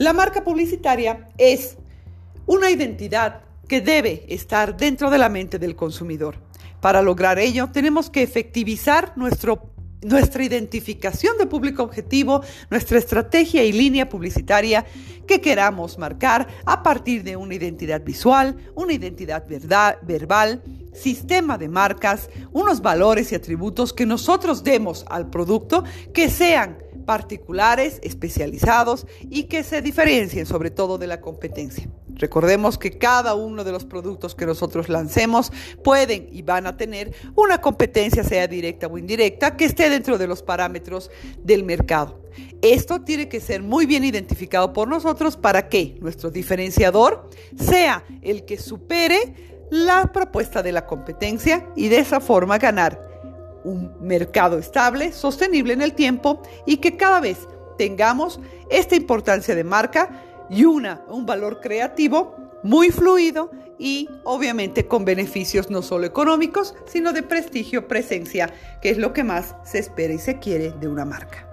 La marca publicitaria es una identidad que debe estar dentro de la mente del consumidor. Para lograr ello, tenemos que efectivizar nuestro nuestra identificación de público objetivo, nuestra estrategia y línea publicitaria que queramos marcar a partir de una identidad visual, una identidad verdad, verbal, sistema de marcas, unos valores y atributos que nosotros demos al producto que sean particulares, especializados y que se diferencien sobre todo de la competencia. Recordemos que cada uno de los productos que nosotros lancemos pueden y van a tener una competencia, sea directa o indirecta, que esté dentro de los parámetros del mercado. Esto tiene que ser muy bien identificado por nosotros para que nuestro diferenciador sea el que supere la propuesta de la competencia y de esa forma ganar un mercado estable, sostenible en el tiempo y que cada vez tengamos esta importancia de marca y una, un valor creativo muy fluido y obviamente con beneficios no solo económicos, sino de prestigio, presencia, que es lo que más se espera y se quiere de una marca.